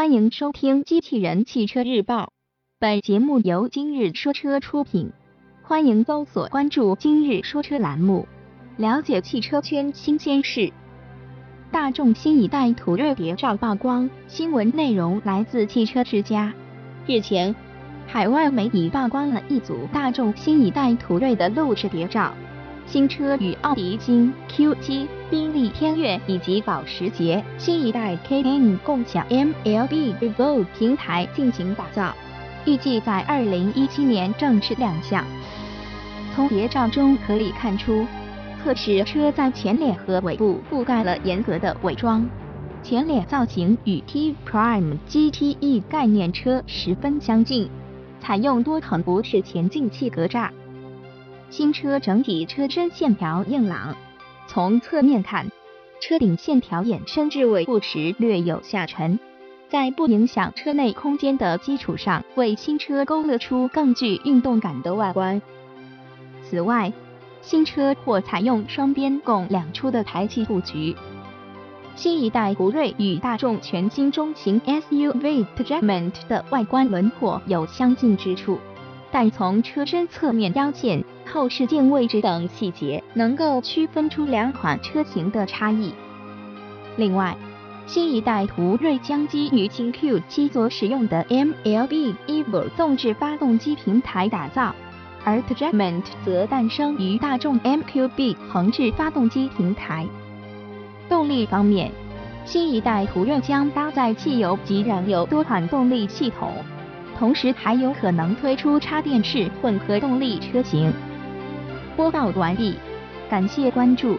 欢迎收听《机器人汽车日报》，本节目由今日说车出品。欢迎搜索关注“今日说车”栏目，了解汽车圈新鲜事。大众新一代途锐谍照曝光，新闻内容来自汽车之家。日前，海外媒体曝光了一组大众新一代途锐的录制谍照。新车与奥迪金 Q7、宾利天越以及保时捷新一代 Cayenne 共享 MLB Evo 平台进行打造，预计在二零一七年正式亮相。从谍照中可以看出，侧视车在前脸和尾部覆盖了严格的伪装，前脸造型与 T Prime GTE 概念车十分相近，采用多层不式前进气格栅。新车整体车身线条硬朗，从侧面看，车顶线条延伸至尾部时略有下沉，在不影响车内空间的基础上，为新车勾勒出更具运动感的外观。此外，新车或采用双边共两出的排气布局。新一代途锐与大众全新中型 SUV Tejagment 的外观轮廓有相近之处。但从车身侧面腰线、后视镜位置等细节，能够区分出两款车型的差异。另外，新一代途锐将基于新 Q7 所使用的 MLB Evo 纵置发动机平台打造，而 Tejagment 则诞生于大众 MQB 横置发动机平台。动力方面，新一代途锐将搭载汽油及燃油多款动力系统。同时还有可能推出插电式混合动力车型。播报完毕，感谢关注。